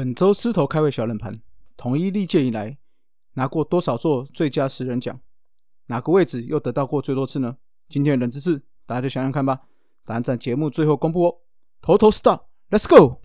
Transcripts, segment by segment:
本周狮头开胃小冷盘，统一历届以来拿过多少座最佳十人奖？哪个位置又得到过最多次呢？今天的冷知识，大家就想想看吧。答案在节目最后公布哦。头头是道，Let's go！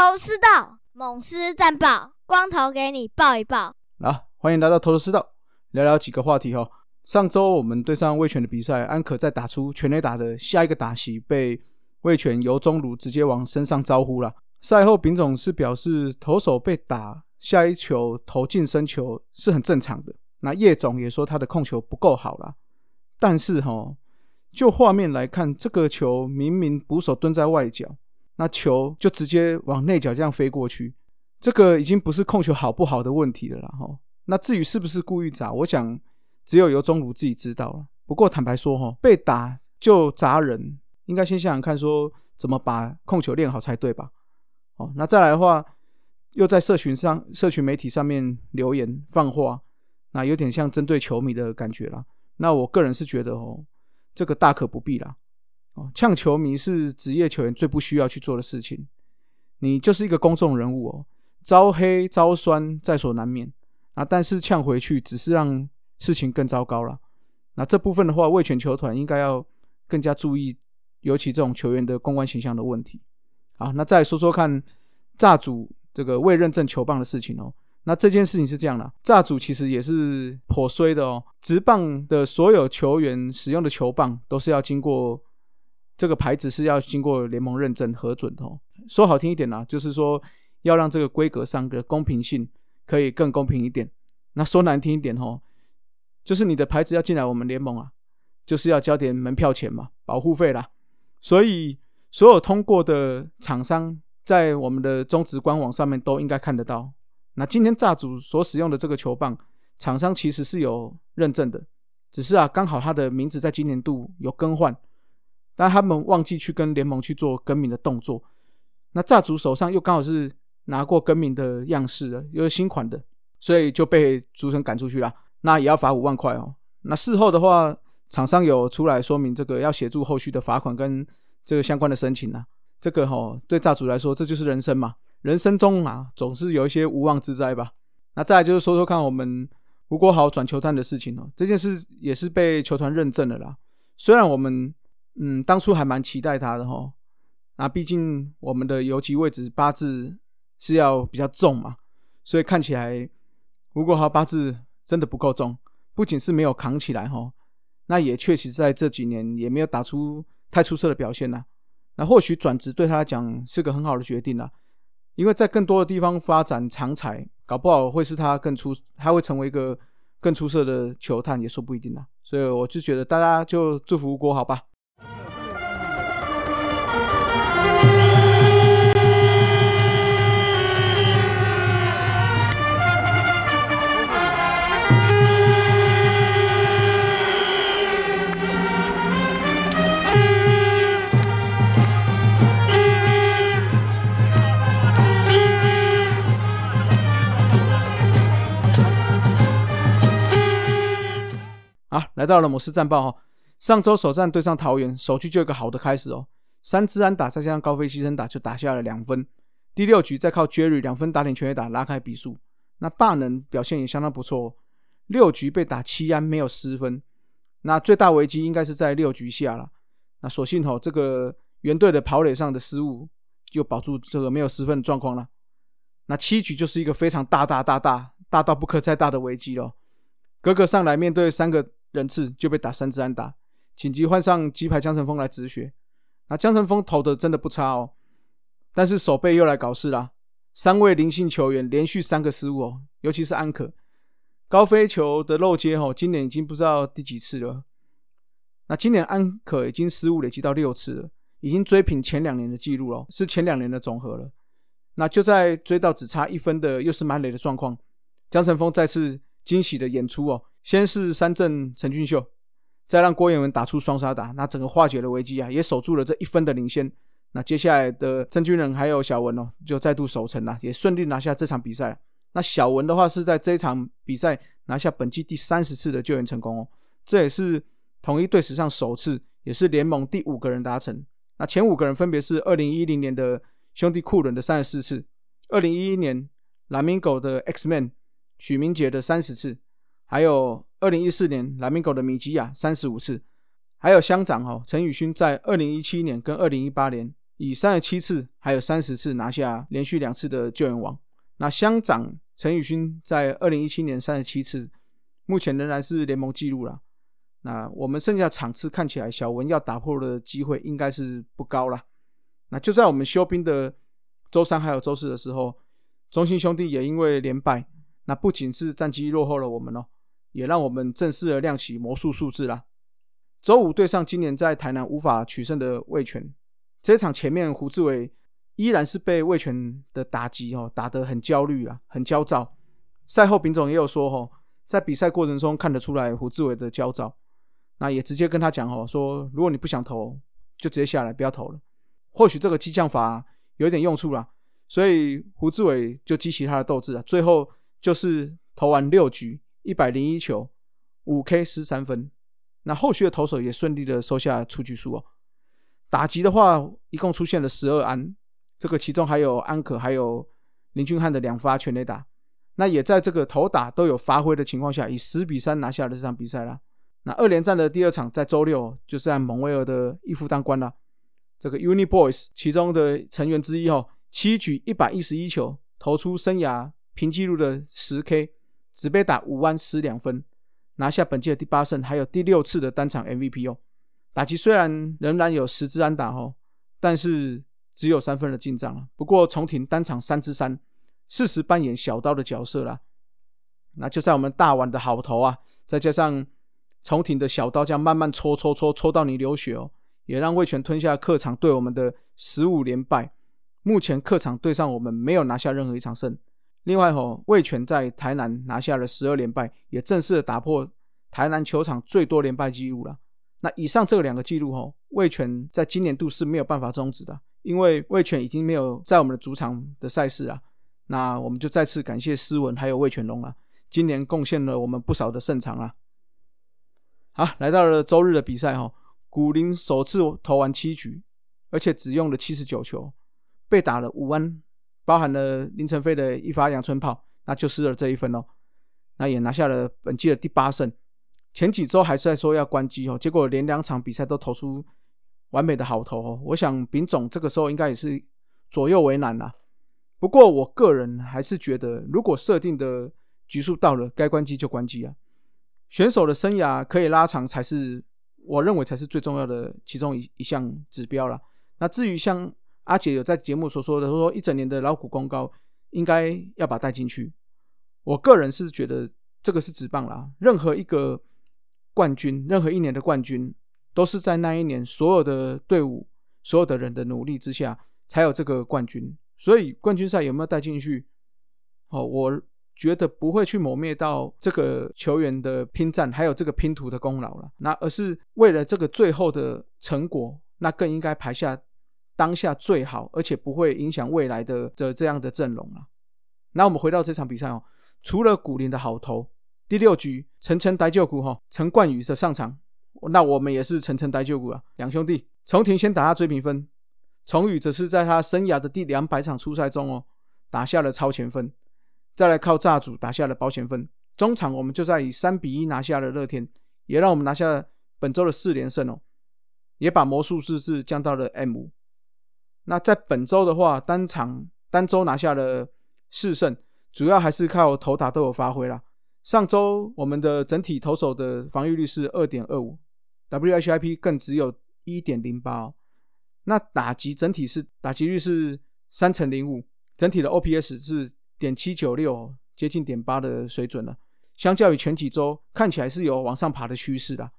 头师道，猛狮战报，光头给你报一报。啊，欢迎来到头头是道，聊聊几个话题哈。上周我们对上魏权的比赛，安可在打出全垒打的下一个打席，被魏权由中路直接往身上招呼了。赛后丙总是表示，投手被打下一球投进身球是很正常的。那叶总也说他的控球不够好啦。但是哈，就画面来看，这个球明明捕手蹲在外角。那球就直接往内角这样飞过去，这个已经不是控球好不好的问题了啦。哈，那至于是不是故意砸，我想只有由中儒自己知道了。不过坦白说，哈，被打就砸人，应该先想想看，说怎么把控球练好才对吧？哦，那再来的话，又在社群上、社群媒体上面留言放话，那有点像针对球迷的感觉啦。那我个人是觉得，哦，这个大可不必啦。呛球迷是职业球员最不需要去做的事情。你就是一个公众人物哦，招黑招酸在所难免啊。但是呛回去只是让事情更糟糕了。那这部分的话，卫权球团应该要更加注意，尤其这种球员的公关形象的问题。好，那再说说看炸主这个未认证球棒的事情哦。那这件事情是这样的，炸主其实也是颇衰的哦。直棒的所有球员使用的球棒都是要经过。这个牌子是要经过联盟认证核准的哦。说好听一点呢，就是说要让这个规格上的公平性可以更公平一点。那说难听一点哦，就是你的牌子要进来我们联盟啊，就是要交点门票钱嘛，保护费啦。所以所有通过的厂商在我们的中职官网上面都应该看得到。那今天炸主所使用的这个球棒，厂商其实是有认证的，只是啊，刚好他的名字在今年度有更换。但他们忘记去跟联盟去做更名的动作，那炸主手上又刚好是拿过更名的样式了，又是新款的，所以就被主审赶出去了。那也要罚五万块哦。那事后的话，厂商有出来说明这个要协助后续的罚款跟这个相关的申请啊。这个哈对炸主来说，这就是人生嘛，人生中啊总是有一些无妄之灾吧。那再来就是说说看我们吴国豪转球探的事情哦，这件事也是被球团认证了啦。虽然我们。嗯，当初还蛮期待他的哈，那毕竟我们的游击位置八字是要比较重嘛，所以看起来吴国豪八字真的不够重，不仅是没有扛起来哈，那也确实在这几年也没有打出太出色的表现呐。那或许转职对他来讲是个很好的决定啦，因为在更多的地方发展长才，搞不好会是他更出，他会成为一个更出色的球探也说不一定啦。所以我就觉得大家就祝福吴国豪吧。啊，来到了某市战报哦。上周首战对上桃园，首局就有个好的开始哦。三支安打再加上高飞牺牲打，就打下了两分。第六局再靠 Jerry 两分打点全垒打拉开比数。那霸能表现也相当不错，六局被打七安没有失分。那最大危机应该是在六局下了。那所幸哦，这个原队的跑垒上的失误就保住这个没有失分的状况了。那七局就是一个非常大大大大大到不可再大的危机了。格格上来面对三个人次就被打三支安打，紧急换上鸡排江晨峰来止血。那江晨峰投的真的不差哦，但是手背又来搞事啦。三位灵性球员连续三个失误哦，尤其是安可高飞球的漏接哦，今年已经不知道第几次了。那今年安可已经失误累积到六次了，已经追平前两年的记录了，是前两年的总和了。那就在追到只差一分的又是满垒的状况，江晨峰再次惊喜的演出哦，先是三振陈俊秀，再让郭彦文打出双杀打，那整个化解了危机啊，也守住了这一分的领先。那接下来的郑俊仁还有小文哦，就再度守城了，也顺利拿下这场比赛。那小文的话是在这一场比赛拿下本季第三十次的救援成功哦，这也是统一队史上首次，也是联盟第五个人达成。那前五个人分别是二零一零年的兄弟库伦的三十四次，二零一一年蓝明狗的 X Man 许明杰的三十次，还有二零一四年蓝明狗的米基亚三十五次，还有乡长哦陈宇勋在二零一七年跟二零一八年。以三十七次，还有三十次拿下连续两次的救援王。那乡长陈宇勋在二零一七年三十七次，目前仍然是联盟纪录了。那我们剩下场次看起来，小文要打破的机会应该是不高了。那就在我们休兵的周三还有周四的时候，中信兄弟也因为连败，那不仅是战绩落后了我们哦，也让我们正式的亮起魔术数字啦。周五对上今年在台南无法取胜的魏权。这场前面胡志伟依然是被魏权的打击哦，打得很焦虑啊，很焦躁。赛后丙总也有说哦，在比赛过程中看得出来胡志伟的焦躁，那也直接跟他讲哦，说如果你不想投，就直接下来不要投了。或许这个激将法有点用处啦，所以胡志伟就激起他的斗志啊，最后就是投完六局一百零一球，五 K 十三分。那后续的投手也顺利的收下出局数哦。打击的话，一共出现了十二安，这个其中还有安可，还有林俊汉的两发全垒打，那也在这个投打都有发挥的情况下，以十比三拿下了这场比赛啦。那二连战的第二场在周六，就是在蒙威尔的一夫当关了。这个 Uni Boys 其中的成员之一哦，七局一百一十一球，投出生涯平纪录的十 K，只被打五安失两分，拿下本届的第八胜，还有第六次的单场 MVP 哦。打击虽然仍然有十支安打哦，但是只有三分的进账了。不过重庭单场三支三，适时扮演小刀的角色啦。那就在我们大碗的好投啊，再加上重庭的小刀这样慢慢戳戳戳戳到你流血哦，也让魏权吞下客场对我们的十五连败。目前客场对上我们没有拿下任何一场胜。另外吼，魏权在台南拿下了十二连败，也正式的打破台南球场最多连败纪录了。那以上这两个记录吼，魏权在今年度是没有办法终止的，因为魏权已经没有在我们的主场的赛事啊。那我们就再次感谢斯文还有魏全龙啊，今年贡献了我们不少的胜场啊。好，来到了周日的比赛哈，古林首次投完七局，而且只用了七十九球，被打了五安，包含了林晨飞的一发阳春炮，那就失了这一分哦。那也拿下了本季的第八胜。前几周还是在说要关机哦，结果连两场比赛都投出完美的好投哦。我想丙总这个时候应该也是左右为难啦。不过我个人还是觉得，如果设定的局数到了，该关机就关机啊。选手的生涯可以拉长，才是我认为才是最重要的其中一一项指标了。那至于像阿姐有在节目所说的，说一整年的劳苦功高，应该要把带进去。我个人是觉得这个是指棒啦，任何一个。冠军，任何一年的冠军，都是在那一年所有的队伍、所有的人的努力之下才有这个冠军。所以冠军赛有没有带进去？哦，我觉得不会去磨灭到这个球员的拼战，还有这个拼图的功劳了。那而是为了这个最后的成果，那更应该排下当下最好，而且不会影响未来的的这样的阵容了。那我们回到这场比赛哦，除了古林的好投。第六局，陈晨呆救股哈，陈冠宇的上场，那我们也是陈晨呆救股啊，两兄弟。重庭先打下追平分，崇宇则是在他生涯的第两百场初赛中哦，打下了超前分，再来靠炸主打下了保险分。中场我们就在以三比一拿下了乐天，也让我们拿下本周的四连胜哦，也把魔术数字降到了 M 五。那在本周的话，单场单周拿下了四胜，主要还是靠投打都有发挥啦。上周我们的整体投手的防御率是二点二五，WHIP 更只有一点零八。那打击整体是打击率是三乘零五，整体的 OPS 是点七九六，接近点八的水准了。相较于前几周，看起来是有往上爬的趋势的。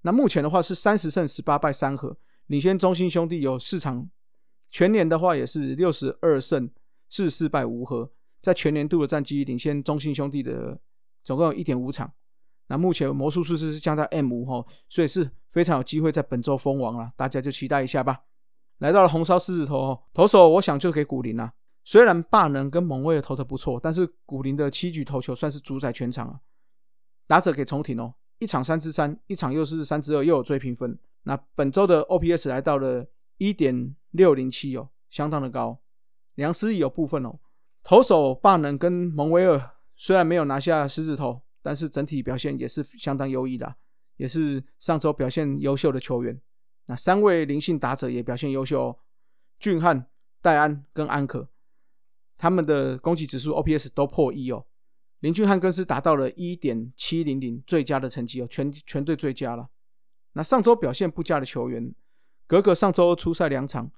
那目前的话是三十胜十八败三和，领先中心兄弟有四场。全年的话也是六十二胜四四败五和，在全年度的战绩领先中信兄弟的。总共有一点五场，那目前魔术数字是降到 M 五哈，所以是非常有机会在本周封王了，大家就期待一下吧。来到了红烧狮子头，投手我想就给古林了。虽然霸能跟蒙威尔投的不错，但是古林的七局投球算是主宰全场啊。打者给重挺哦，一场三支三，一场又是三支二，又有追平分。那本周的 OPS 来到了一点六零七哦，相当的高。梁思义有部分哦，投手霸能跟蒙威尔虽然没有拿下狮子头，但是整体表现也是相当优异的，也是上周表现优秀的球员。那三位灵性打者也表现优秀哦，俊汉、戴安跟安可。他们的攻击指数 OPS 都破一哦，林俊汉更是达到了一点七零零最佳的成绩哦，全全队最佳了。那上周表现不佳的球员，格格上周出赛两场，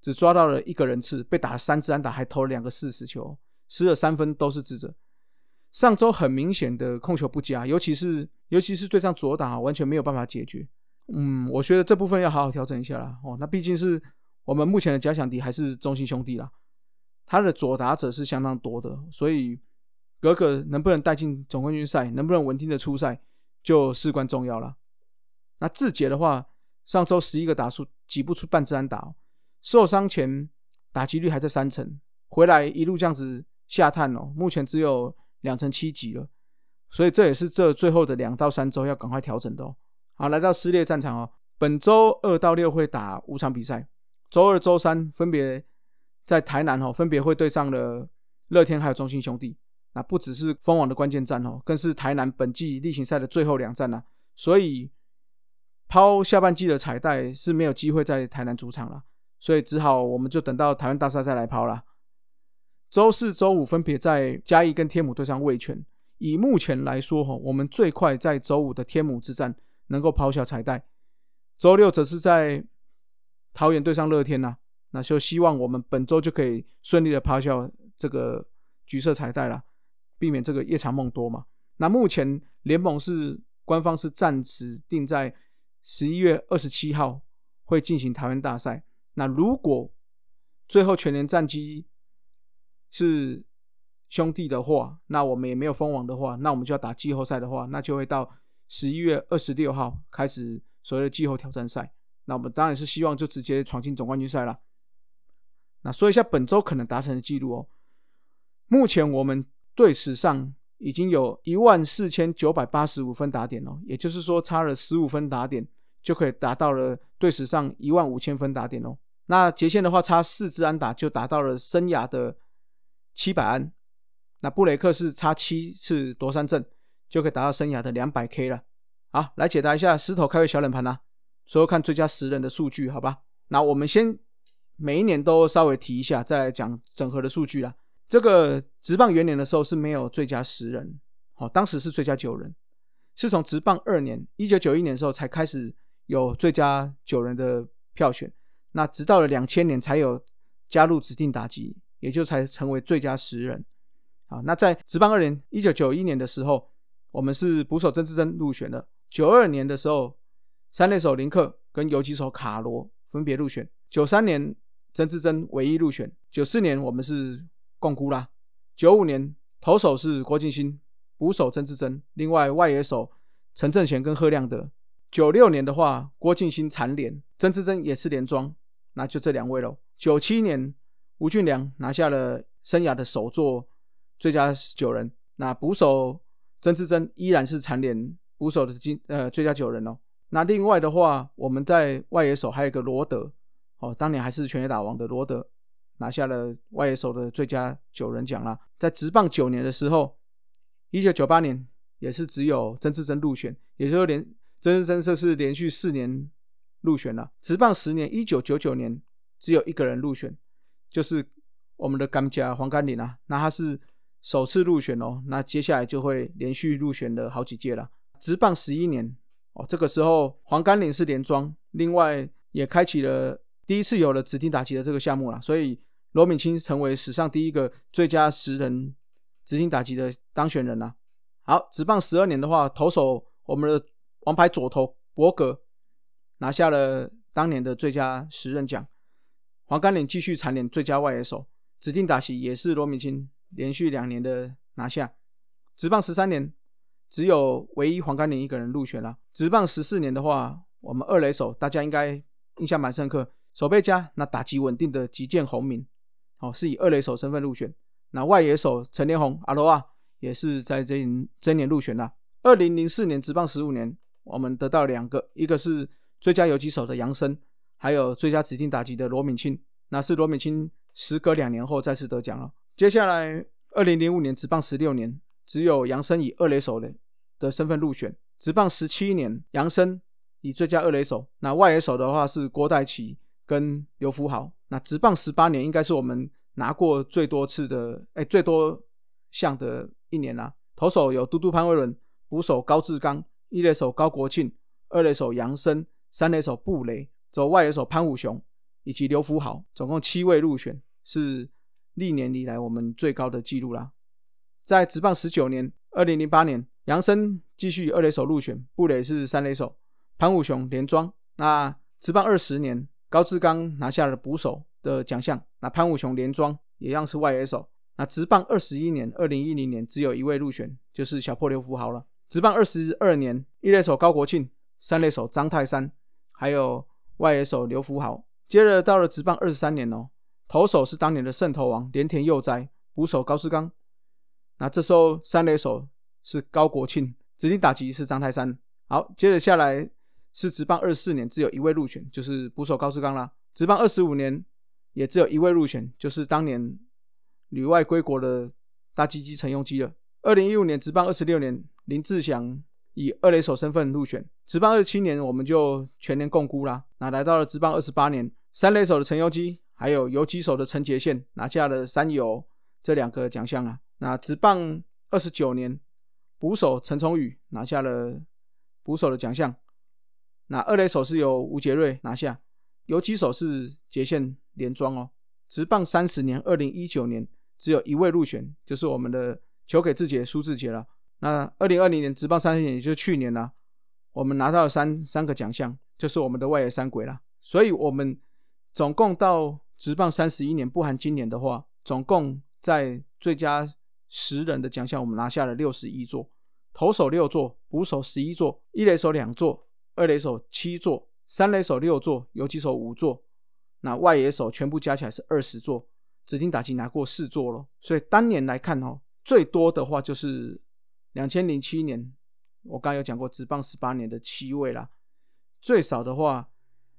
只抓到了一个人次，被打了三支安打，还投了两个四十球，失了三分都是智者。上周很明显的控球不佳，尤其是尤其是对上左打，完全没有办法解决。嗯，我觉得这部分要好好调整一下啦。哦，那毕竟是我们目前的假想敌还是中心兄弟啦。他的左打者是相当多的，所以格格能不能带进总冠军赛，能不能稳定的出赛，就事关重要了。那志杰的话，上周十一个打数挤不出半支安打，受伤前打击率还在三成，回来一路这样子下探哦，目前只有两成七级了，所以这也是这最后的两到三周要赶快调整的哦。好，来到撕裂战场哦，本周二到六会打五场比赛，周二、周三分别。在台南哦，分别会对上了乐天还有中信兄弟，那不只是封王的关键战哦，更是台南本季例行赛的最后两战了。所以抛下半季的彩带是没有机会在台南主场了，所以只好我们就等到台湾大赛再来抛了。周四周五分别在嘉义跟天母对上味全，以目前来说哈，我们最快在周五的天母之战能够抛下彩带，周六则是在桃园对上乐天呐。那就希望我们本周就可以顺利的抛下这个橘色彩带了，避免这个夜长梦多嘛。那目前联盟是官方是暂时定在十一月二十七号会进行台湾大赛。那如果最后全年战绩是兄弟的话，那我们也没有封王的话，那我们就要打季后赛的话，那就会到十一月二十六号开始所谓的季后挑战赛。那我们当然是希望就直接闯进总冠军赛了。那说一下本周可能达成的记录哦。目前我们队史上已经有一万四千九百八十五分打点哦，也就是说差了十五分打点就可以达到了队史上一万五千分打点哦。那杰线的话差四支安打就达到了生涯的七百安。那布雷克是差七次夺三阵就可以达到生涯的两百 K 了。好，来解答一下狮头开胃小冷盘呐，说看最佳十人的数据好吧？那我们先。每一年都稍微提一下，再来讲整合的数据啦。这个直棒元年的时候是没有最佳十人，好，当时是最佳九人，是从直棒二年一九九一年的时候才开始有最佳九人的票选，那直到了两千年才有加入指定打击，也就才成为最佳十人。啊，那在直棒二年一九九一年的时候，我们是捕手曾志珍入选了；九二年的时候，三垒手林克跟游击手卡罗分别入选；九三年。曾志珍唯一入选。九四年我们是共估啦。九五年投手是郭敬新，捕手曾志珍，另外外野手陈正贤跟贺亮德。九六年的话，郭敬新蝉联，曾志珍也是连庄，那就这两位喽。九七年吴俊良拿下了生涯的首座最佳九人，那捕手曾志珍依然是蝉联捕手的金呃最佳九人哦。那另外的话，我们在外野手还有一个罗德。哦，当年还是全垒打王的罗德拿下了外野手的最佳九人奖啦。在职棒九年的时候，一九九八年也是只有曾志珍入选，也就是连曾志珍这是连续四年入选了。职棒十年，一九九九年只有一个人入选，就是我们的甘家黄甘霖啊。那他是首次入选哦，那接下来就会连续入选了好几届了。职棒十一年哦，这个时候黄甘霖是连庄，另外也开启了。第一次有了指定打击的这个项目了，所以罗敏清成为史上第一个最佳十人指定打击的当选人了。好，职棒十二年的话，投手我们的王牌左投伯格拿下了当年的最佳十人奖。黄甘岭继续蝉联最佳外野手，指定打击也是罗敏清连续两年的拿下。职棒十三年，只有唯一黄甘霖一个人入选了。职棒十四年的话，我们二垒手大家应该印象蛮深刻，守备家那打击稳定的吉建宏明，哦是以二垒手身份入选。那外野手陈连宏阿罗啊也是在这这一年入选了。二零零四年职棒十五年，我们得到两个，一个是最佳游击手的杨森，还有最佳指定打击的罗敏清。那是罗敏清时隔两年后再次得奖了。接下来二零零五年职棒十六年，只有杨森以二垒手的的身份入选。职棒十七年，杨森以最佳二垒手。那外野手的话是郭代奇跟刘福豪。那职棒十八年，应该是我们拿过最多次的，哎，最多项的一年啦。投手有嘟嘟潘威伦，捕手高志刚，一垒手高国庆，二垒手杨森，三垒手布雷，走外野手潘武雄以及刘福豪，总共七位入选，是历年以来我们最高的纪录啦。在职棒十九年，二零零八年。杨森继续二垒手入选，布雷是三垒手，潘武雄连庄。那职棒二十年，高志刚拿下了捕手的奖项，那潘武雄连庄也一样是外野手。那职棒二十一年，二零一零年只有一位入选，就是小破刘福豪了。职棒二十二年，一垒手高国庆，三垒手张泰山，还有外野手刘福豪。接着到了职棒二十三年哦，投手是当年的胜投王连田佑哉，捕手高志刚。那这时候三垒手。是高国庆，指定打击是张泰山。好，接着下来是职棒二十四年，只有一位入选，就是捕手高志刚啦。职棒二十五年也只有一位入选，就是当年旅外归国的大鸡鸡陈庸基了。二零一五年职棒二十六年，林志祥以二垒手身份入选。职棒二十七年我们就全年共估啦。那来到了职棒二十八年，三垒手的陈庸基，还有游击手的陈杰宪拿下了三游这两个奖项啊。那职棒二十九年。捕手陈崇宇拿下了捕手的奖项，那二垒手是由吴杰瑞拿下，游击手是杰宪连庄哦。直棒三十年，二零一九年只有一位入选，就是我们的球给志杰苏志杰了。那二零二零年直棒三十年，也就是去年呢，我们拿到了三三个奖项，就是我们的外野三鬼了。所以，我们总共到直棒三十一年，不含今年的话，总共在最佳十人的奖项，我们拿下了六十一座。投手六座，捕手十一座，一垒手两座，二垒手七座，三垒手六座，游击手五座，那外野手全部加起来是二十座，指定打击拿过四座了。所以当年来看哦，最多的话就是两千零七年，我刚有讲过，职棒十八年的七位啦。最少的话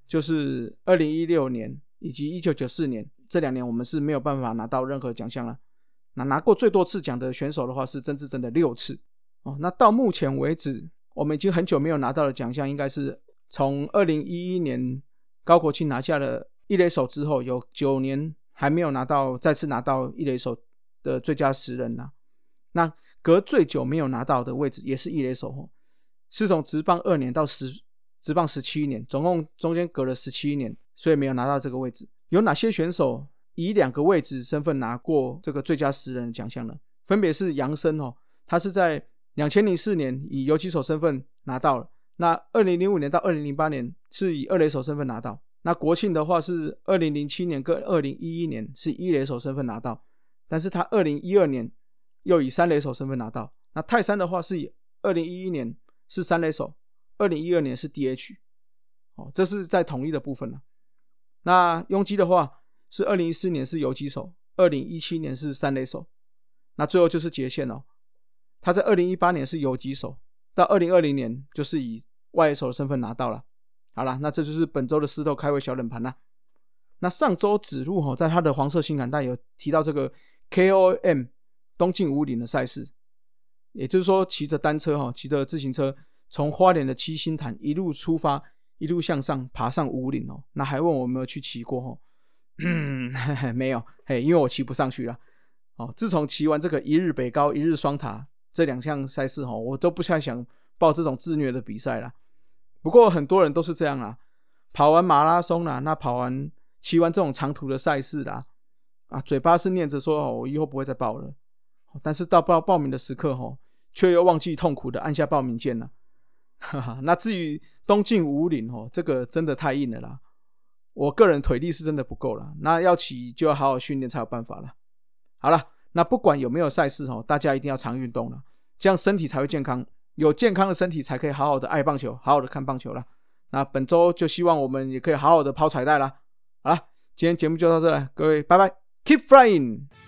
就是二零一六年以及一九九四年这两年，我们是没有办法拿到任何奖项了。那拿过最多次奖的选手的话是曾志珍的六次。哦，那到目前为止，我们已经很久没有拿到的奖项，应该是从二零一一年高国庆拿下了一垒手之后，有九年还没有拿到再次拿到一垒手的最佳十人呐。那隔最久没有拿到的位置也是一垒手，是从职棒二年到十职棒十七年，总共中间隔了十七年，所以没有拿到这个位置。有哪些选手以两个位置身份拿过这个最佳十人奖项呢？分别是杨森哦，他是在两千零四年以游击手身份拿到了，那二零零五年到二零零八年是以二垒手身份拿到。那国庆的话是二零零七年跟二零一一年是一垒手身份拿到，但是他二零一二年又以三垒手身份拿到。那泰山的话是以二零一一年是三垒手，二零一二年是 DH，哦，这是在统一的部分了。那拥挤的话是二零一四年是游击手，二零一七年是三垒手，那最后就是截线了。他在二零一八年是游击手，到二零二零年就是以外野手的身份拿到了。好了，那这就是本周的石头开胃小冷盘啦。那上周子路哈在他的黄色性感带有提到这个 KOM 东进五岭的赛事，也就是说骑着单车哈，骑着自行车从花莲的七星潭一路出发，一路向上爬上五岭哦。那还问我有没有去骑过哈？没有，嘿，因为我骑不上去了。哦，自从骑完这个一日北高一日双塔。这两项赛事哈，我都不太想报这种自虐的比赛啦。不过很多人都是这样啊，跑完马拉松啦，那跑完骑完这种长途的赛事啦，啊，嘴巴是念着说哦，我以后不会再报了，但是到报报名的时刻哈，却又忘记痛苦的按下报名键了。哈哈，那至于东进五岭哦，这个真的太硬了啦，我个人腿力是真的不够了，那要骑就要好好训练才有办法了。好了。那不管有没有赛事哦，大家一定要常运动了，这样身体才会健康，有健康的身体才可以好好的爱棒球，好好的看棒球了。那本周就希望我们也可以好好的抛彩带啦。好了，今天节目就到这了，各位拜拜，Keep flying。